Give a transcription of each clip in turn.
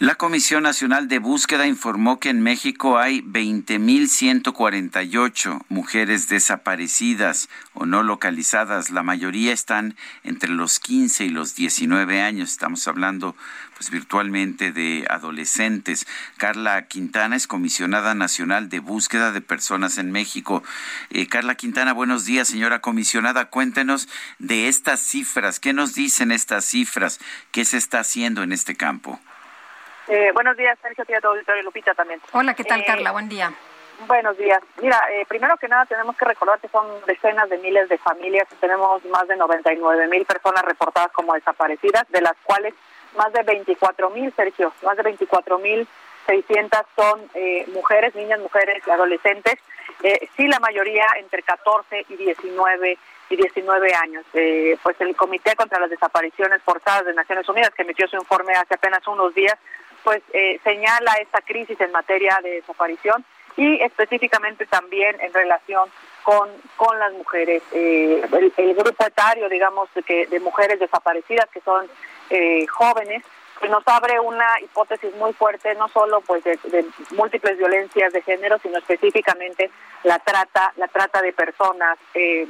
La Comisión Nacional de Búsqueda informó que en México hay 20.148 mujeres desaparecidas o no localizadas. La mayoría están entre los 15 y los 19 años. Estamos hablando pues virtualmente de adolescentes. Carla Quintana es comisionada nacional de búsqueda de personas en México. Eh, Carla Quintana, buenos días, señora comisionada. Cuéntenos de estas cifras. ¿Qué nos dicen estas cifras? ¿Qué se está haciendo en este campo? Eh, buenos días, Sergio, tía auditorio Lupita también. Hola, ¿qué tal, Eh, Carla? Buen día. Buenos días. Mira, eh, primero que nada tenemos que recordar que son decenas de miles de familias, tenemos más de 99 mil personas reportadas como desaparecidas, de las cuales más de 24 mil, Sergio, más de 24 mil 600 son eh, mujeres, niñas, mujeres, adolescentes, eh, sí la mayoría entre 14 y 19 y 19 años. Eh, pues el Comité contra las Desapariciones Forzadas de Naciones Unidas, que emitió su informe hace apenas unos días, pues eh, señala esta crisis en materia de desaparición y específicamente también en relación con, con las mujeres. Eh, el, el grupo etario, digamos, de, que, de mujeres desaparecidas que son eh, jóvenes, pues nos abre una hipótesis muy fuerte, no solo pues de, de múltiples violencias de género, sino específicamente la trata, la trata de personas. Eh,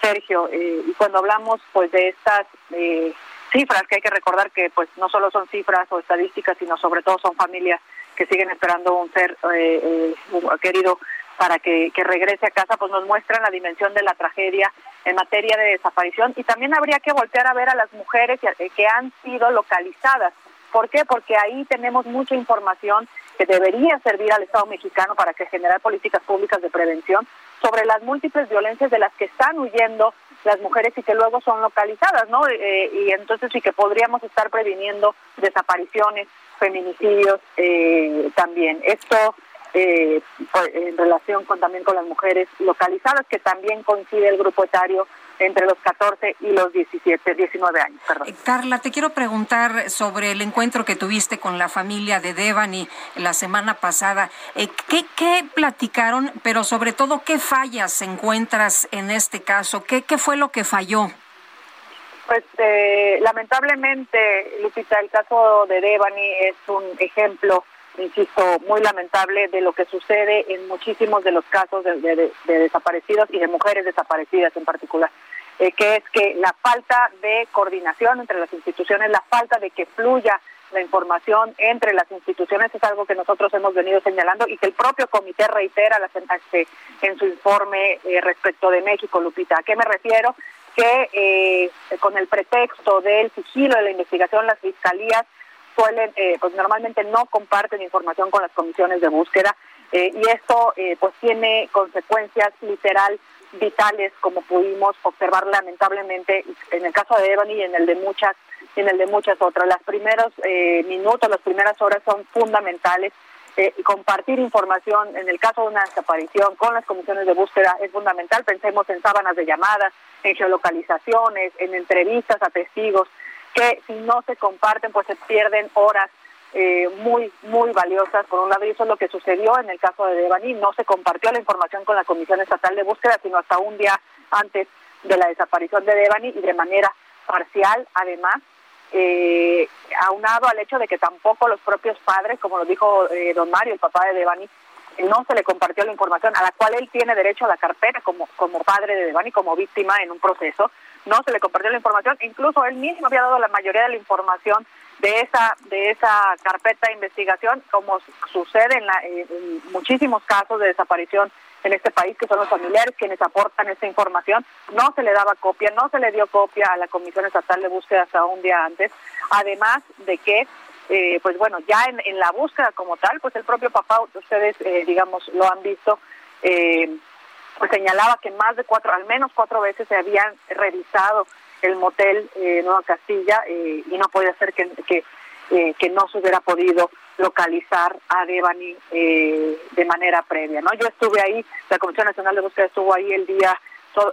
Sergio, eh, y cuando hablamos pues de estas eh, cifras, que hay que recordar que pues no solo son cifras o estadísticas, sino sobre todo son familias que siguen esperando un ser eh, eh, querido para que, que regrese a casa, pues nos muestran la dimensión de la tragedia en materia de desaparición y también habría que voltear a ver a las mujeres que, que han sido localizadas. ¿Por qué? Porque ahí tenemos mucha información que debería servir al Estado mexicano para que generar políticas públicas de prevención sobre las múltiples violencias de las que están huyendo las mujeres y que luego son localizadas, ¿no? Eh, y entonces sí que podríamos estar previniendo desapariciones, feminicidios eh, también. Esto eh, pues, en relación con también con las mujeres localizadas, que también coincide el grupo etario entre los 14 y los 17, 19 años. Perdón. Eh, Carla, te quiero preguntar sobre el encuentro que tuviste con la familia de Devani la semana pasada. Eh, ¿qué, ¿Qué platicaron, pero sobre todo qué fallas encuentras en este caso? ¿Qué, qué fue lo que falló? Pues eh, lamentablemente, Lupita, el caso de Devani es un ejemplo, insisto, muy lamentable de lo que sucede en muchísimos de los casos de, de- de desaparecidos y de mujeres desaparecidas en particular, eh, que es que la falta de coordinación entre las instituciones, la falta de que fluya la información entre las instituciones es algo que nosotros hemos venido señalando y que el propio comité reitera este, en su informe eh, respecto de México, Lupita. ¿A qué me refiero? que eh, con el pretexto del sigilo de la investigación las fiscalías eh, pues normalmente no comparten información con las comisiones de búsqueda eh, y esto eh, pues tiene consecuencias literal vitales como pudimos observar lamentablemente en el caso de Ebony y en el de muchas en el de muchas otras. Los primeros eh, minutos, las primeras horas son fundamentales eh, compartir información en el caso de una desaparición con las comisiones de búsqueda es fundamental. Pensemos en sábanas de llamadas, en geolocalizaciones, en entrevistas a testigos, que si no se comparten, pues se pierden horas eh, muy, muy valiosas. Por un lado, y eso es lo que sucedió en el caso de Devani, no se compartió la información con la Comisión Estatal de Búsqueda, sino hasta un día antes de la desaparición de Devani y de manera parcial, además eh, aunado al hecho de que tampoco los propios padres, como lo dijo eh, don Mario, el papá de Devani, no se le compartió la información a la cual él tiene derecho a la carpeta como, como padre de Devani, como víctima en un proceso, no se le compartió la información, incluso él mismo había dado la mayoría de la información de esa de esa carpeta de investigación, como sucede en, la, en muchísimos casos de desaparición en este país, que son los familiares quienes aportan esa información. No se le daba copia, no se le dio copia a la Comisión Estatal de Búsqueda hasta un día antes, además de que, eh, pues bueno, ya en, en, la búsqueda como tal, pues el propio papá, ustedes, eh, digamos, lo han visto, eh, pues señalaba que más de cuatro, al menos cuatro veces se habían revisado el motel eh, Nueva Castilla y no podía ser que, que eh, que no se hubiera podido localizar a Devani eh, de manera previa. no Yo estuve ahí, la Comisión Nacional de Búsqueda estuvo ahí el día,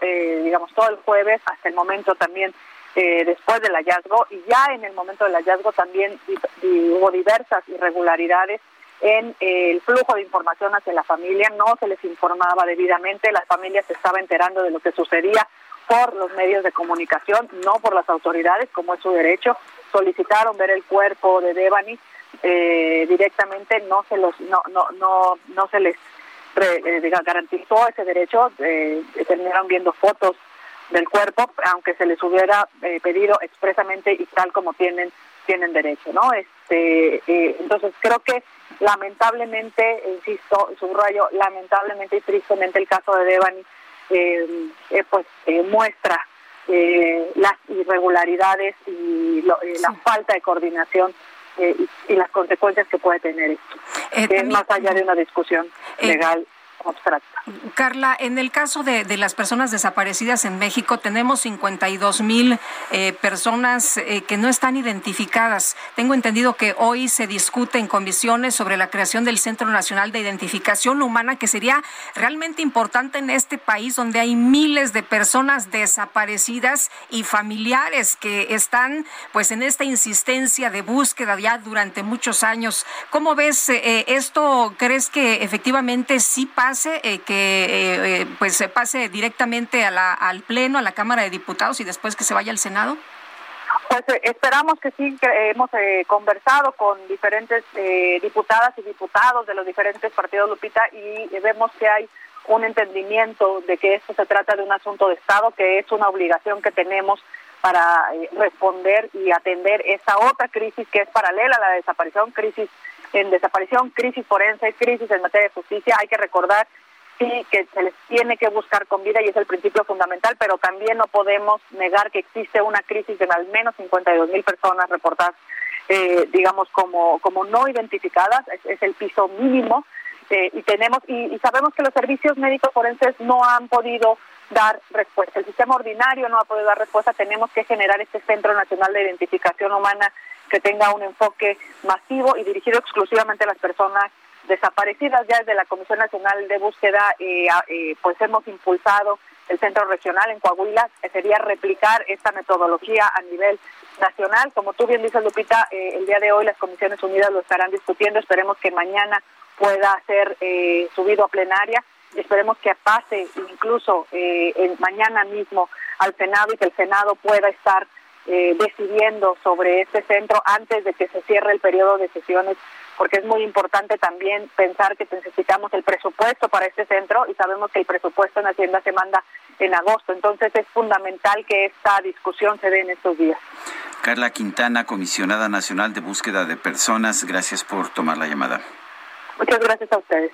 eh, digamos, todo el jueves, hasta el momento también después del hallazgo, y ya en el momento del hallazgo también hubo diversas irregularidades en el flujo de información hacia la familia, no se les informaba debidamente, la familia se estaba enterando de lo que sucedía por los medios de comunicación, no por las autoridades, como es su derecho. Solicitaron ver el cuerpo de Devani eh, directamente, no se los, no, no, no, no se les eh, garantizó ese derecho. Eh, terminaron viendo fotos del cuerpo, aunque se les hubiera eh, pedido expresamente y tal como tienen tienen derecho, ¿no? Este, entonces creo que lamentablemente, insisto, subrayo, lamentablemente y tristemente el caso de Devani eh, eh, pues eh, muestra las irregularidades y la falta de coordinación y, las consecuencias que puede tener esto, es más allá de una discusión legal Carla, en el caso de, las personas desaparecidas en México, tenemos 52 mil eh, personas eh, que no están identificadas. Tengo entendido que hoy se discute en comisiones sobre la creación del Centro Nacional de Identificación Humana, que sería realmente importante en este país donde hay miles de personas desaparecidas y familiares que están pues en esta insistencia de búsqueda ya durante muchos años. ¿Cómo ves eh, esto? ¿Crees que efectivamente sí pasa? Eh, que eh, eh, pues se pase directamente al Pleno, a la Cámara de Diputados y después que se vaya al Senado? Pues esperamos que sí, que hemos conversado con diferentes diputadas y diputados de los diferentes partidos, Lupita, y vemos que hay un entendimiento de que esto se trata de un asunto de Estado, que es una obligación que tenemos para responder y atender esa otra crisis que es paralela a la desaparición, crisis en desaparición, crisis forense, crisis en materia de justicia. Hay que recordar sí que se les tiene que buscar con vida y es el principio fundamental, pero también no podemos negar que existe una crisis de al menos 52 mil personas reportadas, eh, digamos, como, como no identificadas, es, el piso mínimo. Eh, y tenemos y, y, sabemos que los servicios médicos forenses no han podido dar respuesta. El sistema ordinario no ha podido dar respuesta. Tenemos que generar este Centro Nacional de Identificación Humana que tenga un enfoque masivo y dirigido exclusivamente a las personas desaparecidas. Ya desde la Comisión Nacional de Búsqueda, eh, eh, pues hemos impulsado el centro regional en Coahuila, que sería replicar esta metodología a nivel nacional. Como tú bien dices, Lupita, eh, el día de hoy las Comisiones Unidas lo estarán discutiendo. Esperemos que mañana pueda ser subido a plenaria. Esperemos que pase incluso mañana mismo al Senado y que el Senado pueda estar eh, decidiendo sobre este centro antes de que se cierre el periodo de sesiones, porque es muy importante también pensar que necesitamos el presupuesto para este centro y sabemos que el presupuesto en Hacienda se manda en agosto. Entonces es fundamental que esta discusión se dé en estos días. Carla Quintana, comisionada nacional de búsqueda de personas, gracias por tomar la llamada. Muchas gracias a ustedes.